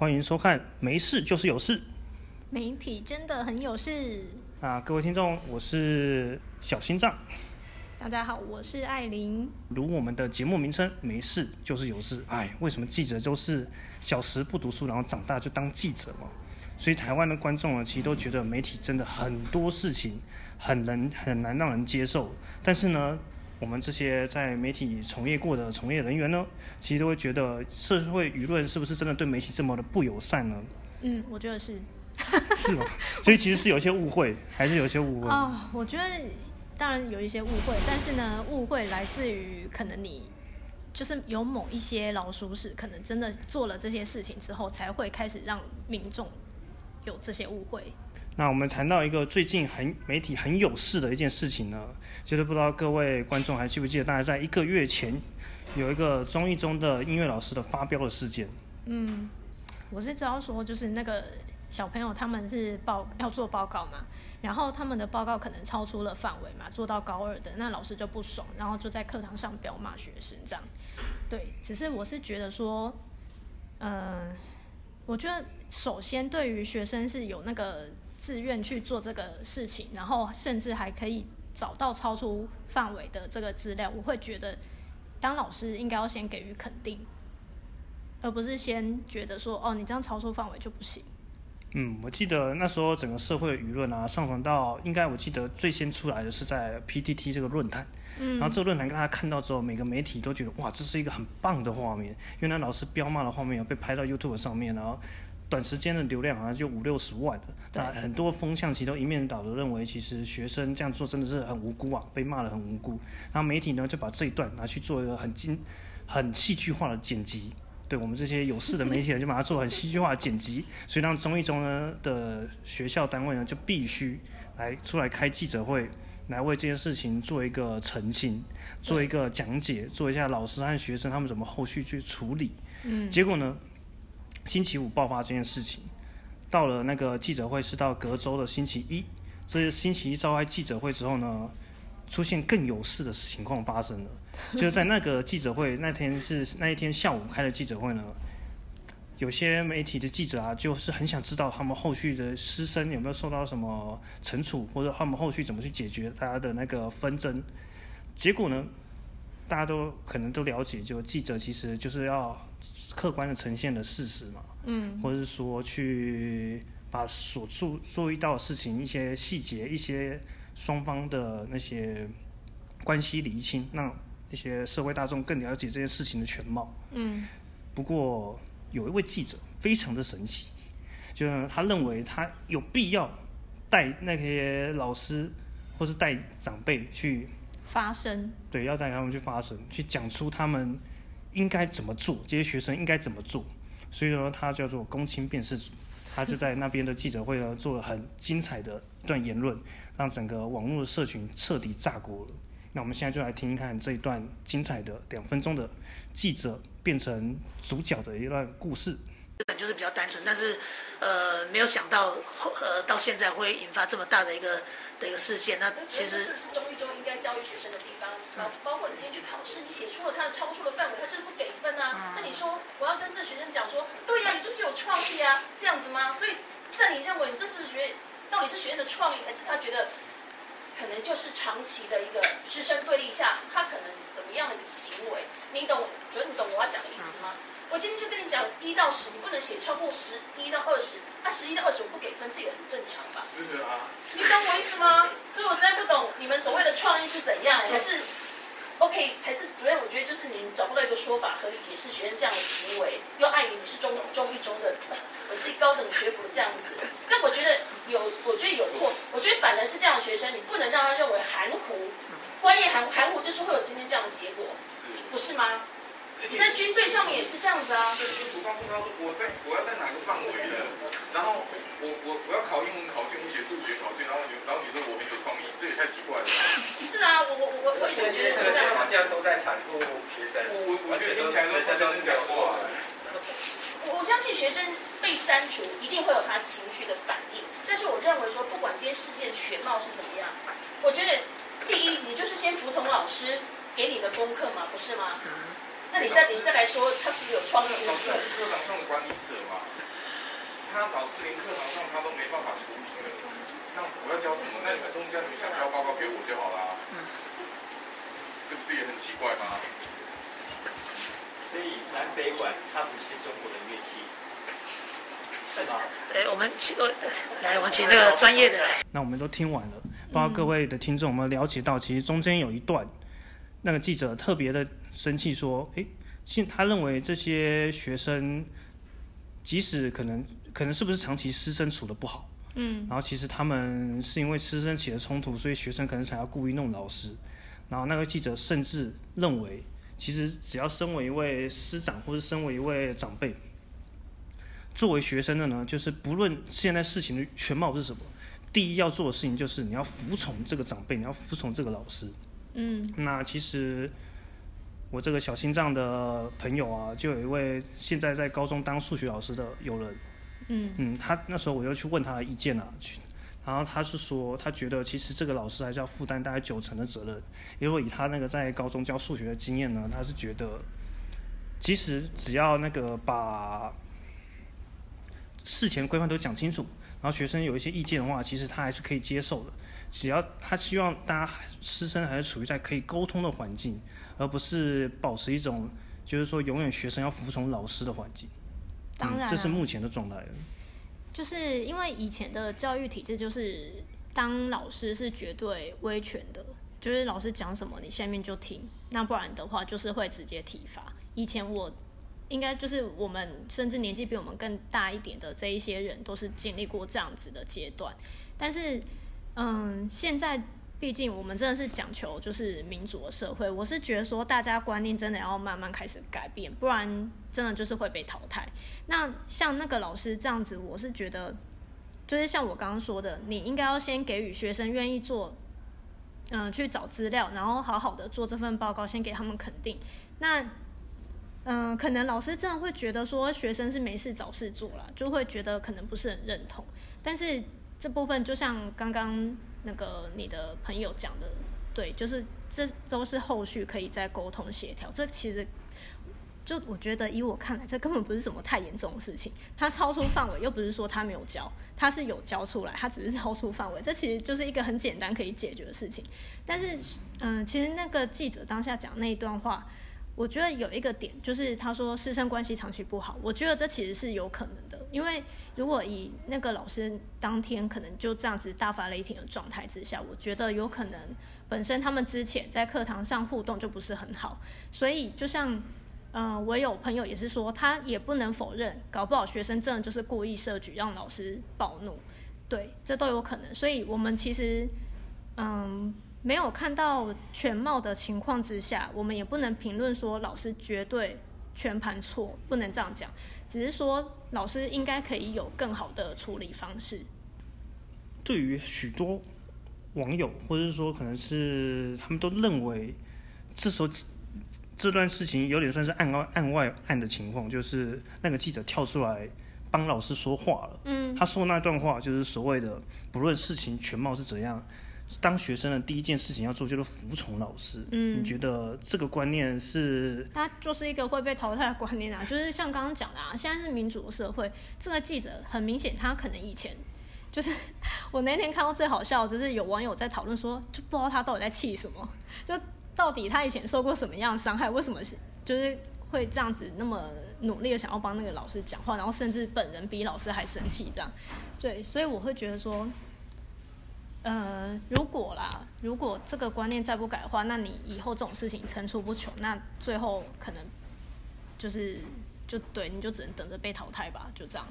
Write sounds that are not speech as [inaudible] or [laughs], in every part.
欢迎收看《没事就是有事》媒体真的很有事。啊，各位听众，我是小心脏。大家好，我是艾琳。如我们的节目名称“没事就是有事”，哎，为什么记者都是小时不读书，然后长大就当记者嘛？所以台湾的观众呢，其实都觉得媒体真的很多事情很难很难让人接受。但是呢，我们这些在媒体从业过的从业人员呢，其实都会觉得社会舆论是不是真的对媒体这么的不友善呢？嗯，我觉得是。是吗？所以其实是有一些误会，还是有一些误会哦，我觉得当然有一些误会，但是呢，误会来自于可能你就是有某一些老鼠屎，可能真的做了这些事情之后，才会开始让民众有这些误会。那我们谈到一个最近很媒体很有事的一件事情呢，就是不知道各位观众还记不记得，大概在一个月前有一个综艺中的音乐老师的发飙的事件。嗯，我是知道说就是那个。小朋友他们是报要做报告嘛，然后他们的报告可能超出了范围嘛，做到高二的那老师就不爽，然后就在课堂上彪骂学生这样。对，只是我是觉得说，嗯，我觉得首先对于学生是有那个自愿去做这个事情，然后甚至还可以找到超出范围的这个资料，我会觉得当老师应该要先给予肯定，而不是先觉得说哦你这样超出范围就不行。嗯，我记得那时候整个社会舆论啊，上传到应该我记得最先出来的是在 PTT 这个论坛，嗯，然后这个论坛大家看到之后，每个媒体都觉得哇，这是一个很棒的画面，因为那老师彪骂的画面被拍到 YouTube 上面，然后短时间的流量好像就五六十万了，那很多风向其实都一面倒的认为，其实学生这样做真的是很无辜啊，被骂的很无辜，然后媒体呢就把这一段拿去做一个很精、很戏剧化的剪辑。对我们这些有事的媒体人，就把它做很戏剧化的剪辑，[laughs] 所以让综艺中呢的学校单位呢就必须来出来开记者会，来为这件事情做一个澄清，做一个讲解，做一下老师和学生他们怎么后续去处理。嗯，结果呢，星期五爆发这件事情，到了那个记者会是到隔周的星期一，这星期一召开记者会之后呢。出现更有事的情况发生了，就是在那个记者会那天是那一天下午开的记者会呢，有些媒体的记者啊，就是很想知道他们后续的师生有没有受到什么惩处，或者他们后续怎么去解决大家的那个纷争。结果呢，大家都可能都了解，就记者其实就是要客观的呈现的事实嘛，嗯，或者是说去把所注注意到的事情一些细节一些。双方的那些关系厘清，让一些社会大众更了解这件事情的全貌。嗯。不过有一位记者非常的神奇，就是他认为他有必要带那些老师或是带长辈去发声。对，要带他们去发声，去讲出他们应该怎么做，这些学生应该怎么做。所以说，他叫做公卿辨识组。他就在那边的记者会呢，做了很精彩的一段言论，让整个网络的社群彻底炸锅了。那我们现在就来听一看这一段精彩的两分钟的记者变成主角的一段故事本。就是比较单纯，但是呃，没有想到呃，到现在会引发这么大的一个的一个事件。那其实是中一中应该教育学生的地方？包包括你今天去考试，你写出了他的超出了范围，他是不给分啊？那你说我要跟这学生讲说，对呀，你就是有创意啊，这样子吗？所以在你认为，这是不是学到底是学生的创意，还是他觉得可能就是长期的一个师生对立下，他可能怎么样的一个行为？你懂？觉得你懂我要讲的意思吗？我今天就跟你讲一到十，你不能写超过十一到二十，那，十一到二十我不给分，这也很正常吧？是啊。你懂我意思吗？所以我实在不懂你们所谓的创意是怎样，还是 OK？才是主要我觉得就是你找不到一个说法合理解释学生这样的行为，又碍于你是中中一中的，[laughs] 我是高等学府这样子。但我觉得有，我觉得有错。我觉得反而是这样的学生，你不能让他认为含糊，专业含含糊就是会有今天这样的结果，不是吗？在军队上面也是这样子啊。就清楚告诉他说，我在我要在哪个范围的，然后我我我要考英文考卷，我写数学考卷，然后你然后你说我很有创意，这也太奇怪了。是啊，我我我我以前觉得这样好像都在袒护学生。我我觉得听起来都像在讲话。我我相信学生被删除一定会有他情绪的反应，但是我认为说，不管今天事件全貌是怎么样，我觉得第一，你就是先服从老师给你的功课嘛，不是吗？那你再你再来说，他是不是有创意？老师是课堂上的管理者嘛，他老师连课堂上他都没办法处理了，那我要教什么？那你们东家你们想交报告给我就好啦。这不是也很奇怪吗？所以南北管它不是中国的乐器，是吗？对，我们请我来，我们请那个专业的来。那我们都听完了，不知道各位的听众有没有了解到，其实中间有一段，那个记者特别的生气说，诶，现他认为这些学生，即使可能可能是不是长期师生处的不好，嗯，然后其实他们是因为师生起了冲突，所以学生可能想要故意弄老师，然后那个记者甚至认为，其实只要身为一位师长或者身为一位长辈，作为学生的呢，就是不论现在事情的全貌是什么，第一要做的事情就是你要服从这个长辈，你要服从这个老师。嗯，那其实我这个小心脏的朋友啊，就有一位现在在高中当数学老师的友人，嗯嗯，他那时候我就去问他的意见啊，去，然后他是说他觉得其实这个老师还是要负担大概九成的责任，因为以他那个在高中教数学的经验呢，他是觉得其实只要那个把事前规范都讲清楚，然后学生有一些意见的话，其实他还是可以接受的。只要他希望大家师生还是处于在可以沟通的环境，而不是保持一种就是说永远学生要服从老师的环境。当然、啊嗯，这是目前的状态。就是因为以前的教育体制就是当老师是绝对威权的，就是老师讲什么你下面就听，那不然的话就是会直接体罚。以前我应该就是我们甚至年纪比我们更大一点的这一些人都是经历过这样子的阶段，但是嗯，现在毕竟我们真的是讲求就是民主的社会，我是觉得说大家观念真的要慢慢开始改变，不然真的就是会被淘汰。那像那个老师这样子，我是觉得就是像我刚刚说的，你应该要先给予学生愿意做，嗯、去找资料，然后好好的做这份报告，先给他们肯定。那嗯、可能老师真的会觉得说学生是没事找事做啦，就会觉得可能不是很认同。但是这部分就像刚刚那个你的朋友讲的，对，就是这都是后续可以再沟通协调。这其实就我觉得以我看来，这根本不是什么太严重的事情。他超出范围，又不是说他没有教，他是有教出来，他只是超出范围。这其实就是一个很简单可以解决的事情。但是，嗯、其实那个记者当下讲那一段话。我觉得有一个点，就是他说师生关系长期不好，我觉得这其实是有可能的，因为如果以那个老师当天可能就这样子大发雷霆的状态之下，我觉得有可能本身他们之前在课堂上互动就不是很好，所以就像，嗯、我有朋友也是说，他也不能否认，搞不好学生真的就是故意设局让老师暴怒，对，这都有可能，所以我们其实，嗯。没有看到全貌的情况之下，我们也不能评论说老师绝对全盘错，不能这样讲。只是说老师应该可以有更好的处理方式。对于许多网友，或者说可能是他们都认为，这时候这段事情有点算是案外案外案的情况，就是那个记者跳出来帮老师说话了。嗯，他说那段话就是所谓的，不论事情全貌是怎样。当学生的第一件事情要做就是服从老师。嗯你觉得这个观念是？它就是一个会被淘汰的观念啊，就是像刚刚讲的啊，现在是民主的社会，这个记者很明显，他可能以前就是我那天看到最好笑，就是有网友在讨论说，就不知道他到底在气什么，[laughs] 就到底他以前受过什么样的伤害，为什么是就是会这样子那么努力的想要帮那个老师讲话，然后甚至本人比老师还生气这样，对，所以我会觉得说。呃，如果啦，如果这个观念再不改的话，那你以后这种事情层出不穷，那最后可能就是就对，你就只能等着被淘汰吧，就这样。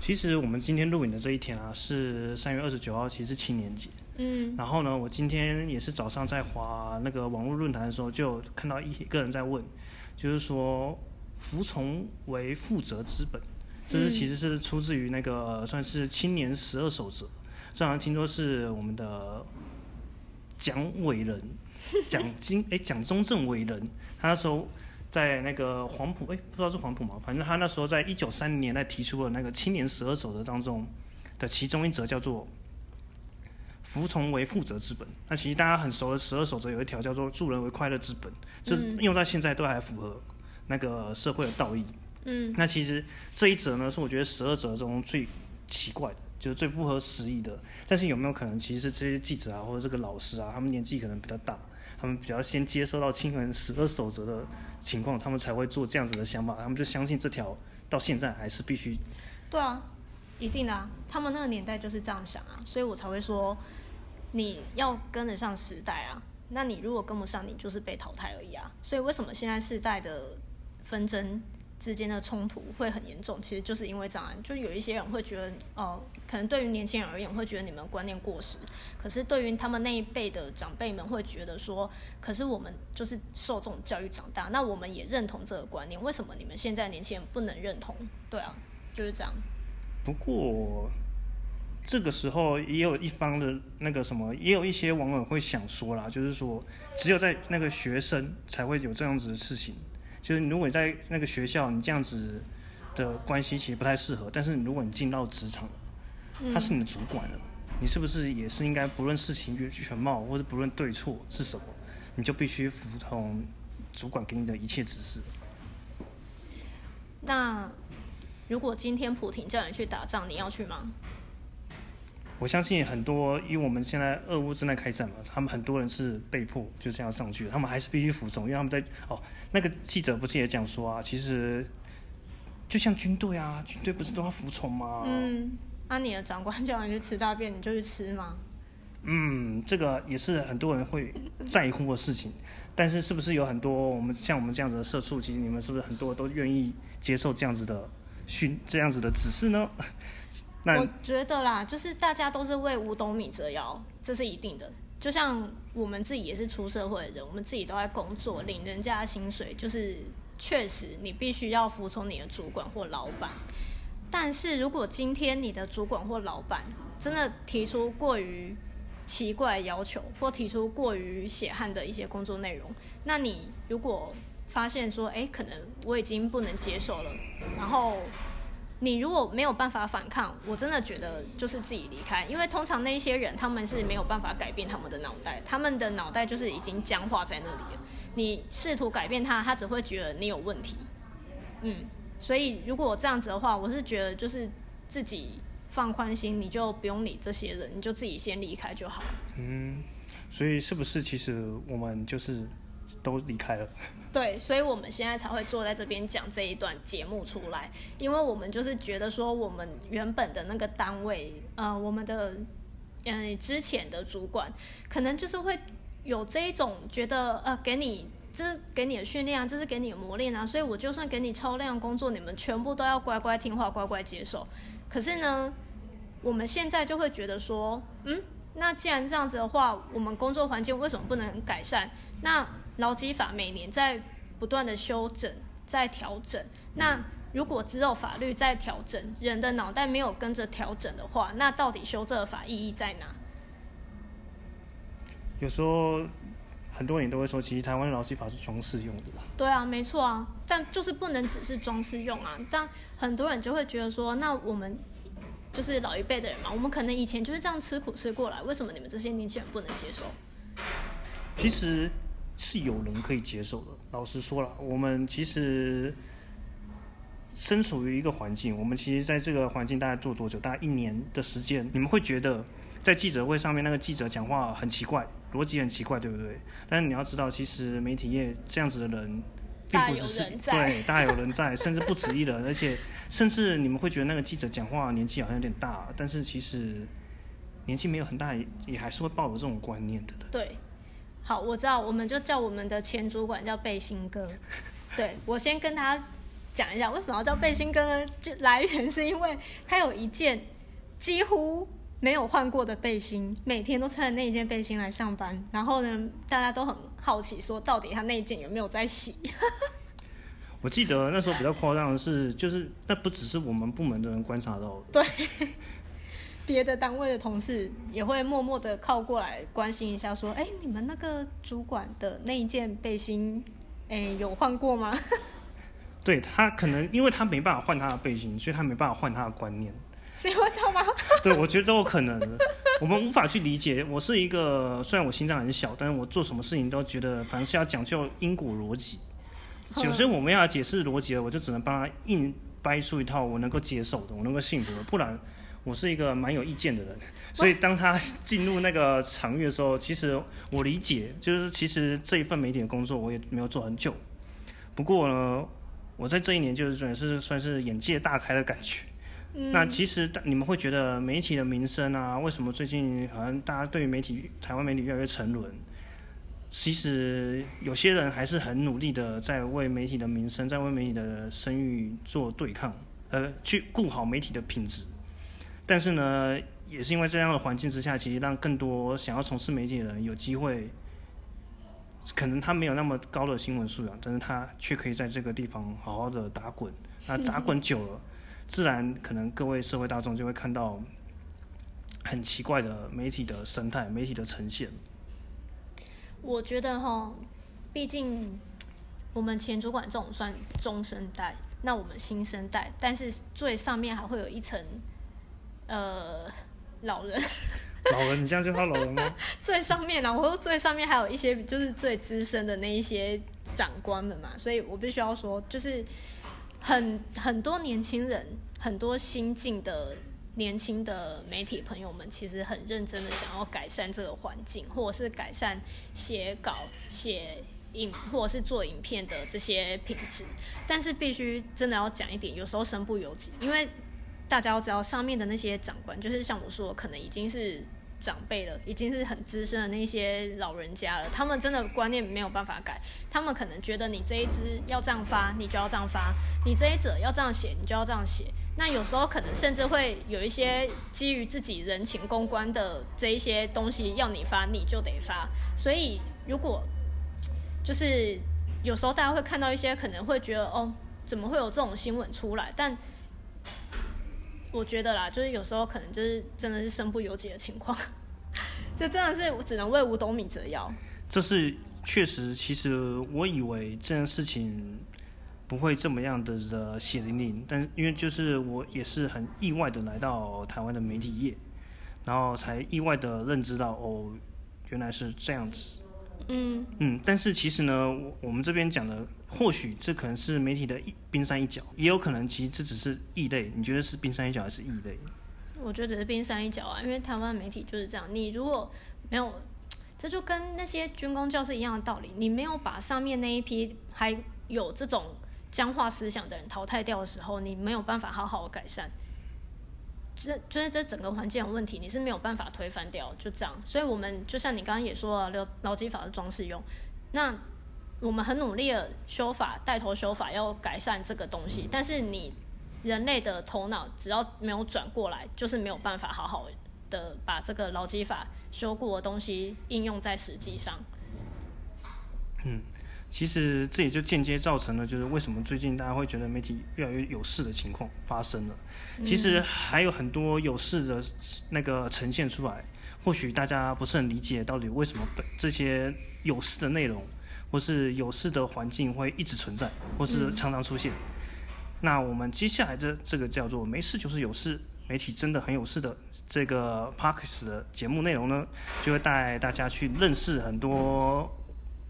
其实我们今天录影的这一天啊，是三月二十九号，其实是青年节。嗯然后呢，我今天也是早上在滑那个网络论坛的时候，就看到一个人在问，就是说服从为负责之本，这是嗯其实是出自于那个算是青年十二守则，这好像听说是我们的蒋伟人，[laughs] 蒋经哎蒋中正伟人，他那时候在那个黄埔哎不知道是黄埔吗？反正他那时候在一九三零年代提出了那个青年十二守则当中的其中一则叫做。服从为负责之本。那其实大家很熟的十二守则有一条叫做助人为快乐之本，这用到现在都还符合那个社会的道义。嗯，那其实这一则呢，是我觉得十二则中最奇怪的，就是最不合时宜的。但是有没有可能，其实这些记者啊，或者这个老师啊，他们年纪可能比较大，他们比较先接收到亲人十二守则的情况，他们才会做这样子的想法，他们就相信这条到现在还是必须。对啊，一定的啊，他们那个年代就是这样想啊，所以我才会说你要跟得上时代啊。那你如果跟不上，你就是被淘汰而已啊。所以为什么现在世代的纷争？之间的冲突会很严重，其实就是因为这样，就有一些人会觉得，哦，可能对于年轻人而言会觉得你们观念过时，可是对于他们那一辈的长辈们会觉得说，可是我们就是受这种教育长大，那我们也认同这个观念，为什么你们现在年轻人不能认同？对啊，就是这样。不过这个时候也有一方的那个什么，也有一些网友会想说啦，就是说只有在那个学生才会有这样子的事情。就是如果你在那个学校，你这样子的关系其实不太适合。但是如果你进到职场，他是你的主管了，你是不是也是应该不论事情全貌或者不论对错是什么，你就必须服从主管给你的一切指示？那如果今天普廷叫你去打仗，你要去吗？我相信很多，因为我们现在俄乌正在开战嘛，他们很多人是被迫就这样上去，他们还是必须服从，因为他们在哦，那个记者不是也讲说啊，其实就像军队啊，军队不是都要服从吗？嗯，那你的长官叫你去吃大便，你就去吃吗？嗯，这个也是很多人会在乎的事情，但是是不是有很多我们像我们这样子的社畜，其实你们是不是很多都愿意接受这样子的训这样子的指示呢？我觉得啦，就是大家都是为五斗米折腰，这是一定的。就像我们自己也是出社会的人，我们自己都在工作，领人家的薪水，就是确实你必须要服从你的主管或老板。但是如果今天你的主管或老板真的提出过于奇怪要求，或提出过于血汗的一些工作内容，那你如果发现说，哎，可能我已经不能接受了，然后。你如果没有办法反抗，我真的觉得就是自己离开，因为通常那些人他们是没有办法改变他们的脑袋，他们的脑袋就是已经僵化在那里了。你试图改变他，他只会觉得你有问题。嗯，所以如果这样子的话，我是觉得就是自己放宽心，你就不用理这些人，你就自己先离开就好。嗯，所以是不是其实我们就是都离开了？对，所以我们现在才会坐在这边讲这一段节目出来，因为我们就是觉得说，我们原本的那个单位，呃，我们的，嗯，之前的主管，可能就是会有这一种觉得，呃，给你这给你的训练啊，这是给你的磨练啊，所以我就算给你超量工作，你们全部都要乖乖听话，乖乖接受。可是呢，我们现在就会觉得说，嗯，那既然这样子的话，我们工作环境为什么不能改善？那劳基法每年在不断的修整、在调整。那如果只有法律在调整，人的脑袋没有跟着调整的话，那到底修这个法意义在哪？有时候很多人都会说，其实台湾劳基法是装饰用的。对啊，没错啊，但就是不能只是装饰用啊。但很多人就会觉得说，那我们就是老一辈的人嘛，我们可能以前就是这样吃苦吃过来，为什么你们这些年轻人不能接受？其实。是有人可以接受的。老实说了，我们其实身处于一个环境，我们其实在这个环境大概做多久？大概一年的时间。你们会觉得在记者会上面那个记者讲话很奇怪，逻辑很奇怪，对不对？但是你要知道，其实媒体业这样子的人，并不只是 [laughs] 对大有人在，甚至不止一人，而且甚至你们会觉得那个记者讲话年纪好像有点大，但是其实年纪没有很大，也还是会抱有这种观念的。对。好，我知道，我们就叫我们的前主管叫背心哥。[laughs] 对我先跟他讲一下，为什么要叫背心哥呢？就来源是因为他有一件几乎没有换过的背心，每天都穿着那一件背心来上班。然后呢，大家都很好奇，说到底他那一件有没有在洗？[laughs] 我记得那时候比较夸张的是，就是那不只是我们部门的人观察到的。对。[laughs] 别的单位的同事也会默默的靠过来关心一下，说：“哎，你们那个主管的那一件背心，哎，有换过吗？” [laughs] 对他可能因为他没办法换他的背心，所以他没办法换他的观念。是因为这样吗？[laughs] 对，我觉得都有可能。我们无法去理解。我是一个虽然我心脏很小，但是我做什么事情都觉得凡是要讲究因果逻辑。有时候我们要解释逻辑了，我就只能帮他硬掰出一套我能够接受的，我能够信服的，不然我是一个蛮有意见的人。所以当他进入那个场域的时候，其实我理解，就是其实这一份媒体的工作我也没有做很久。不过呢，我在这一年就是算是算是眼界大开的感觉。那其实你们会觉得媒体的名声啊，为什么最近好像大家对于媒体台湾媒体越来越沉沦？其实有些人还是很努力的在为媒体的名声，在为媒体的声誉做对抗，呃，去顾好媒体的品质。但是呢，也是因为这样的环境之下，其实让更多想要从事媒体的人有机会，可能他没有那么高的新闻素养，但是他却可以在这个地方好好的打滚。那打滚久了。自然，可能各位社会大众就会看到很奇怪的媒体的生态、媒体的呈现。我觉得哈，毕竟我们前主管这种算中生代，那我们新生代，但是最上面还会有一层呃老人。老人，你这样叫他老人吗？[laughs] 最上面呢，我说最上面还有一些就是最资深的那一些长官们嘛，所以我必须要说，就是。很很多年轻人，很多新进的年轻的媒体朋友们，其实很认真的想要改善这个环境，或者是改善写稿、写影或者是做影片的这些品质。但是必须真的要讲一点，有时候身不由己，因为大家要知道，上面的那些长官，就是像我说，可能已经是。长辈了，已经是很资深的那些老人家了，他们真的观念没有办法改。他们可能觉得你这一支要这样发，你就要这样发；你这一者要这样写，你就要这样写。那有时候可能甚至会有一些基于自己人情公关的这一些东西要你发，你就得发。所以如果就是有时候大家会看到一些可能会觉得哦，怎么会有这种新闻出来？但我觉得啦，就是有时候可能就是真的是身不由己的情况，[laughs] 这真的是我只能为五斗米折腰。这是确实，其实我以为这件事情不会这么样的的血淋淋，但因为就是我也是很意外的来到台湾的媒体业，然后才意外的认知到哦，原来是这样子。嗯嗯，但是其实呢，我我们这边讲的。或许这可能是媒体的一冰山一角，也有可能其实这只是异类。你觉得是冰山一角还是异类？我觉得只是冰山一角啊，因为台湾媒体就是这样。你如果没有，这就跟那些军工教师一样的道理。你没有把上面那一批还有这种僵化思想的人淘汰掉的时候，你没有办法好好改善。这就是这整个环境有问题，你是没有办法推翻掉，就这样。所以我们就像你刚刚也说了，劳劳基法是装饰用，那。我们很努力的修法，带头修法，要改善这个东西。但是你人类的头脑只要没有转过来，就是没有办法好好的把这个劳基法修过的东西应用在实际上。嗯，其实这也就间接造成了，就是为什么最近大家会觉得媒体越来越有事的情况发生了。其实还有很多有事的那个呈现出来，或许大家不是很理解到底为什么这些有事的内容。或是有事的环境会一直存在，或是常常出现。那我们接下来这这个叫做“没事就是有事”，媒体真的很有事的这个 Parks 的节目内容呢，就会带大家去认识很多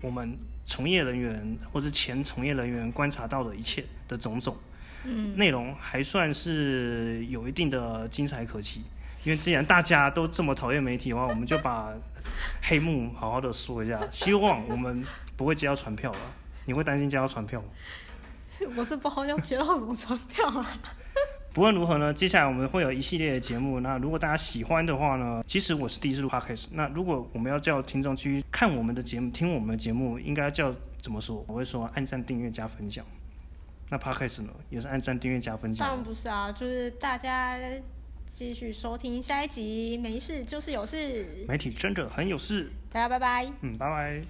我们从业人员或是前从业人员观察到的一切的种种。嗯，内容还算是有一定的精彩可期。因为既然大家都这么讨厌媒体的话，我们就把黑幕好好的说一下。希望我们不会接到传票了。你会担心接到传票吗？[laughs] 我是不好要接到什么传票啊。不论如何呢，接下来我们会有一系列的节目。那如果大家喜欢的话呢，其实我是第一次录 podcast。那如果我们要叫听众去看我们的节目、听我们的节目，应该叫怎么说？我会说按赞、订阅、加分享。那 podcast 呢，也是按赞、订阅、加分享。当然不是啊，就是大家。继续收听下一集，没事就是有事。媒体真的很有事。大家拜拜。嗯，拜拜。